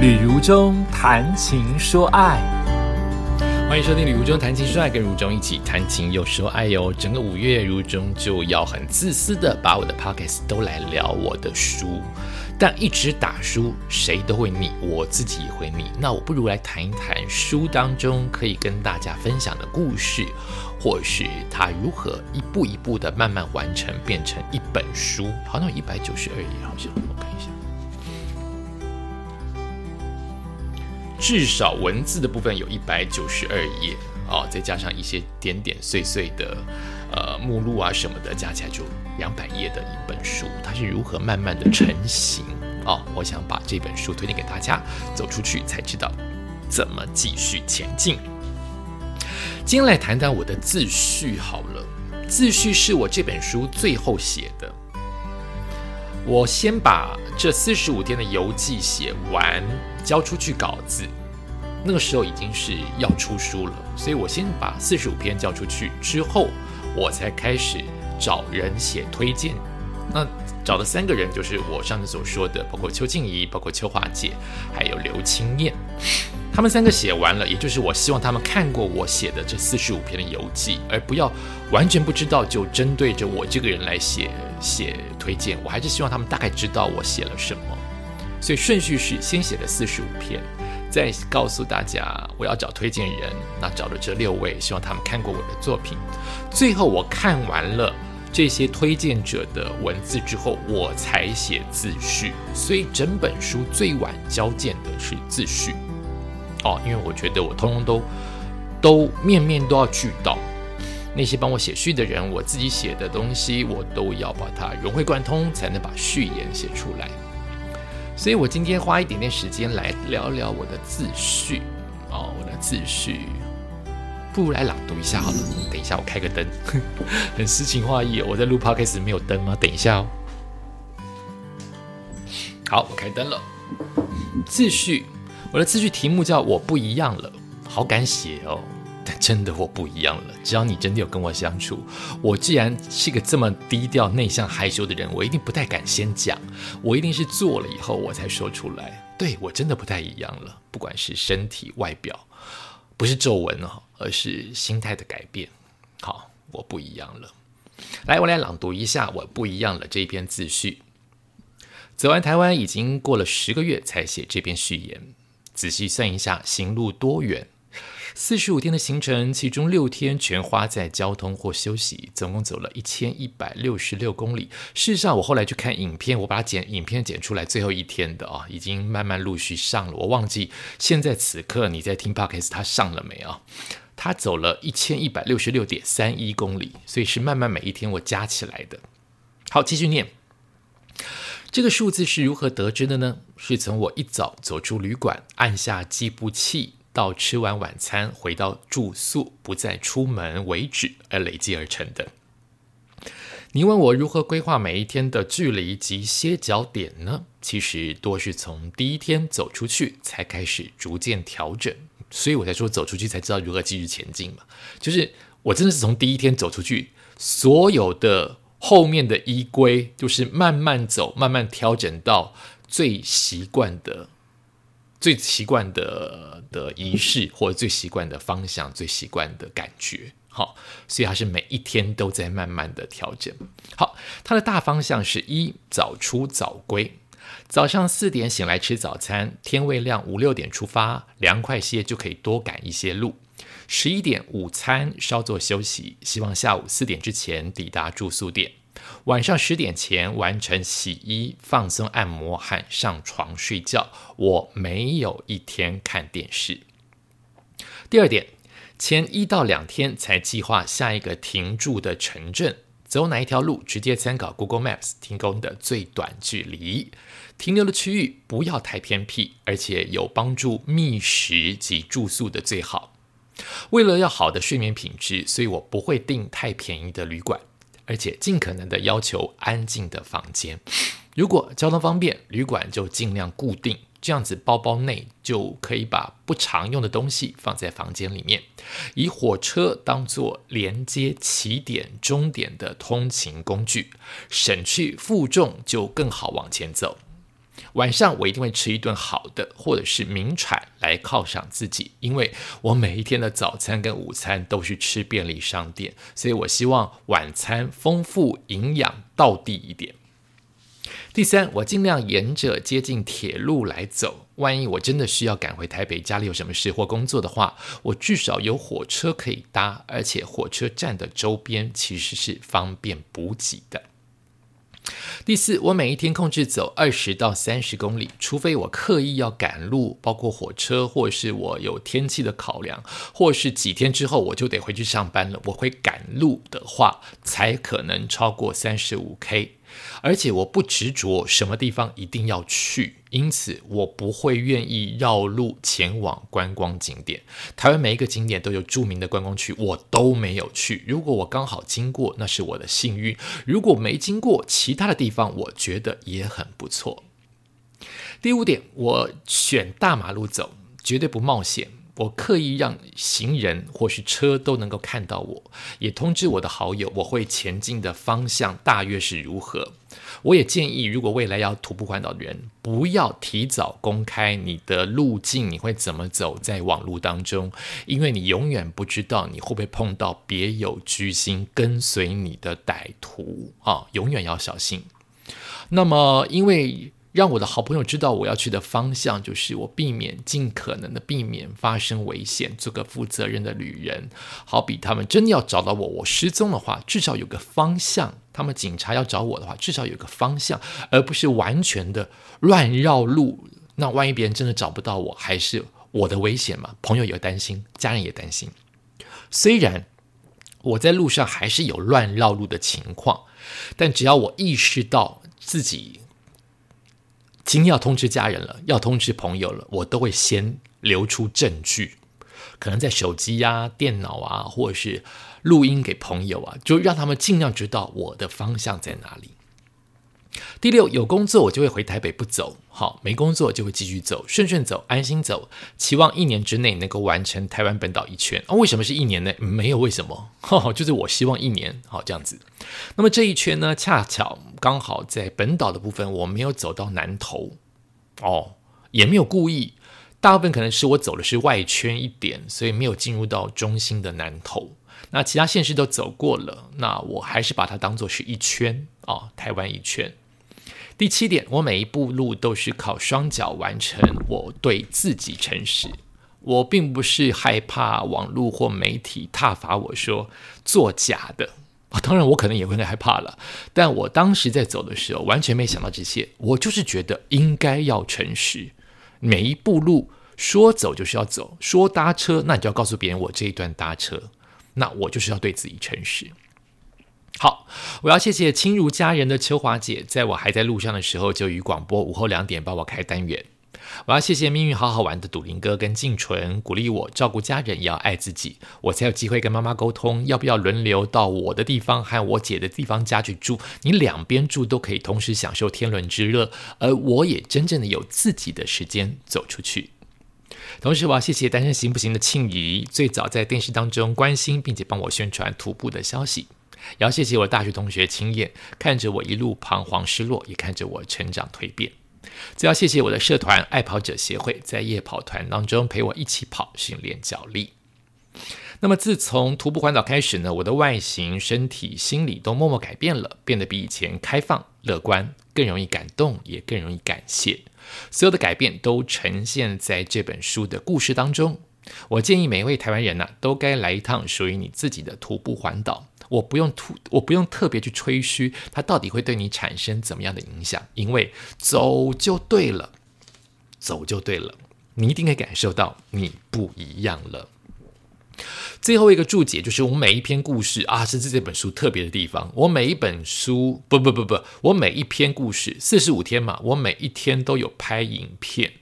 旅如中谈情说爱，欢迎收听《旅如中谈情说爱》，跟如中一起谈情又说爱哟。整个五月，如中就要很自私的把我的 pockets 都来聊我的书，但一直打书，谁都会腻，我自己也会腻。那我不如来谈一谈书当中可以跟大家分享的故事，或是它如何一步一步的慢慢完成，变成一本书。好像一百九十二页，好像至少文字的部分有一百九十二页哦，再加上一些点点碎碎的呃目录啊什么的，加起来就两百页的一本书。它是如何慢慢的成型哦？我想把这本书推荐给大家，走出去才知道怎么继续前进。今天来谈谈我的自序好了，自序是我这本书最后写的。我先把这四十五天的游记写完，交出去稿子。那个时候已经是要出书了，所以我先把四十五篇交出去之后，我才开始找人写推荐。那找的三个人就是我上次所说的，包括邱静怡、包括邱华姐，还有刘青燕。他们三个写完了，也就是我希望他们看过我写的这四十五篇的游记，而不要完全不知道就针对着我这个人来写写推荐。我还是希望他们大概知道我写了什么。所以顺序是先写了四十五篇，再告诉大家我要找推荐人。那找了这六位，希望他们看过我的作品。最后我看完了这些推荐者的文字之后，我才写自序。所以整本书最晚交件的是自序。哦，因为我觉得我通通都都面面都要俱到，那些帮我写序的人，我自己写的东西，我都要把它融会贯通，才能把序言写出来。所以我今天花一点点时间来聊聊我的自序。哦，我的自序，不如来朗读一下好了。等一下，我开个灯，很诗情画意。我在录 podcast 没有灯吗？等一下哦。好，我开灯了。自序。我的自序题目叫“我不一样了”，好敢写哦，但真的我不一样了。只要你真的有跟我相处，我既然是个这么低调、内向、害羞的人，我一定不太敢先讲，我一定是做了以后我才说出来。对我真的不太一样了，不管是身体、外表，不是皱纹哦，而是心态的改变。好，我不一样了。来，我来朗读一下“我不一样了”这篇自序。走完台湾已经过了十个月，才写这篇序言。仔细算一下，行路多远？四十五天的行程，其中六天全花在交通或休息，总共走了一千一百六十六公里。事实上，我后来去看影片，我把它剪影片剪出来，最后一天的啊，已经慢慢陆续上了。我忘记现在此刻你在听 podcast，它上了没啊？他走了一千一百六十六点三一公里，所以是慢慢每一天我加起来的。好，继续念。这个数字是如何得知的呢？是从我一早走出旅馆，按下计步器，到吃完晚餐回到住宿，不再出门为止而累积而成的。你问我如何规划每一天的距离及歇脚点呢？其实多是从第一天走出去才开始逐渐调整，所以我才说走出去才知道如何继续前进嘛。就是我真的是从第一天走出去，所有的。后面的依规就是慢慢走，慢慢调整到最习惯的、最习惯的的仪式，或者最习惯的方向、最习惯的感觉。好，所以他是每一天都在慢慢的调整。好，它的大方向是一早出早归，早上四点醒来吃早餐，天未亮五六点出发，凉快些就可以多赶一些路。十一点午餐稍作休息，希望下午四点之前抵达住宿点。晚上十点前完成洗衣、放松、按摩和上床睡觉。我没有一天看电视。第二点，前一到两天才计划下一个停住的城镇，走哪一条路，直接参考 Google Maps 提供的最短距离。停留的区域不要太偏僻，而且有帮助觅食及住宿的最好。为了要好的睡眠品质，所以我不会订太便宜的旅馆，而且尽可能的要求安静的房间。如果交通方便，旅馆就尽量固定，这样子包包内就可以把不常用的东西放在房间里面。以火车当做连接起点、终点的通勤工具，省去负重就更好往前走。晚上我一定会吃一顿好的，或者是名产来犒赏自己，因为我每一天的早餐跟午餐都是吃便利商店，所以我希望晚餐丰富、营养、到地一点。第三，我尽量沿着接近铁路来走。万一我真的需要赶回台北，家里有什么事或工作的话，我至少有火车可以搭，而且火车站的周边其实是方便补给的。第四，我每一天控制走二十到三十公里，除非我刻意要赶路，包括火车，或是我有天气的考量，或是几天之后我就得回去上班了，我会赶路的话，才可能超过三十五 K。而且我不执着什么地方一定要去，因此我不会愿意绕路前往观光景点。台湾每一个景点都有著名的观光区，我都没有去。如果我刚好经过，那是我的幸运；如果没经过，其他的地方我觉得也很不错。第五点，我选大马路走，绝对不冒险。我刻意让行人或是车都能够看到我，也通知我的好友我会前进的方向大约是如何。我也建议，如果未来要徒步环岛的人，不要提早公开你的路径，你会怎么走在网络当中，因为你永远不知道你会不会碰到别有居心跟随你的歹徒啊，永远要小心。那么，因为。让我的好朋友知道我要去的方向，就是我避免尽可能的避免发生危险，做个负责任的旅人。好比他们真的要找到我，我失踪的话，至少有个方向；他们警察要找我的话，至少有个方向，而不是完全的乱绕路。那万一别人真的找不到我，还是我的危险嘛？朋友也担心，家人也担心。虽然我在路上还是有乱绕路的情况，但只要我意识到自己。今天要通知家人了，要通知朋友了，我都会先留出证据，可能在手机呀、电脑啊，或者是录音给朋友啊，就让他们尽量知道我的方向在哪里。第六，有工作我就会回台北不走，好，没工作就会继续走，顺顺走，安心走，期望一年之内能够完成台湾本岛一圈。啊，为什么是一年呢？没有为什么，就是我希望一年，好这样子。那么这一圈呢，恰巧刚好在本岛的部分，我没有走到南头，哦，也没有故意，大部分可能是我走的是外圈一点，所以没有进入到中心的南头。那其他县市都走过了，那我还是把它当做是一圈啊，台湾一圈。第七点，我每一步路都是靠双脚完成。我对自己诚实，我并不是害怕网络或媒体挞伐我说作假的。当然，我可能也会害怕了。但我当时在走的时候，完全没想到这些。我就是觉得应该要诚实，每一步路说走就是要走，说搭车，那你就要告诉别人我这一段搭车。那我就是要对自己诚实。好，我要谢谢亲如家人的秋华姐，在我还在路上的时候就与广播午后两点帮我开单元。我要谢谢命运好好玩的赌林哥跟静纯，鼓励我照顾家人也要爱自己，我才有机会跟妈妈沟通要不要轮流到我的地方和我姐的地方家去住。你两边住都可以同时享受天伦之乐，而我也真正的有自己的时间走出去。同时，我要谢谢单身行不行的庆怡，最早在电视当中关心并且帮我宣传徒步的消息。也要谢谢我大学同学青燕，看着我一路彷徨失落，也看着我成长蜕变。最要谢谢我的社团爱跑者协会，在夜跑团当中陪我一起跑，训练脚力。那么自从徒步环岛开始呢，我的外形、身体、心理都默默改变了，变得比以前开放、乐观，更容易感动，也更容易感谢。所有的改变都呈现在这本书的故事当中。我建议每一位台湾人呢，都该来一趟属于你自己的徒步环岛。我不用突，我不用特别去吹嘘它到底会对你产生怎么样的影响，因为走就对了，走就对了，你一定可以感受到你不一样了。最后一个注解就是我每一篇故事啊，是这本书特别的地方。我每一本书，不不不不，我每一篇故事四十五天嘛，我每一天都有拍影片。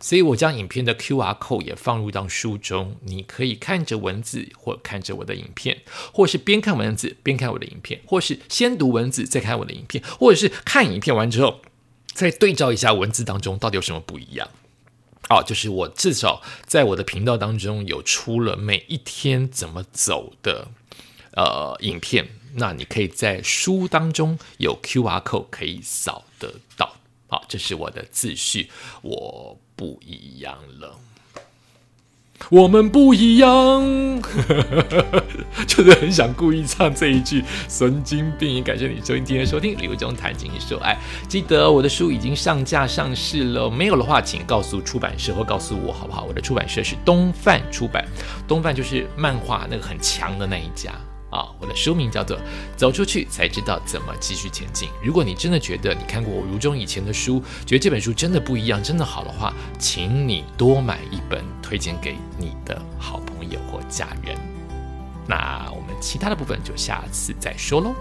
所以我将影片的 Q R code 也放入到书中，你可以看着文字或看着我的影片，或是边看文字边看我的影片，或是先读文字再看我的影片，或者是看影片完之后再对照一下文字当中到底有什么不一样。哦，就是我至少在我的频道当中有出了每一天怎么走的呃影片，那你可以在书当中有 Q R code 可以扫得到。好，这是我的自序，我不一样了。我们不一样，就是很想故意唱这一句，神经病！感谢你收听今天收听《刘中谈情说爱》，记得我的书已经上架上市了，没有的话，请告诉出版社或告诉我好不好？我的出版社是东范出版，东范就是漫画那个很强的那一家。啊，我的书名叫做《走出去才知道怎么继续前进》。如果你真的觉得你看过我如中以前的书，觉得这本书真的不一样，真的好的话，请你多买一本，推荐给你的好朋友或家人。那我们其他的部分就下次再说喽。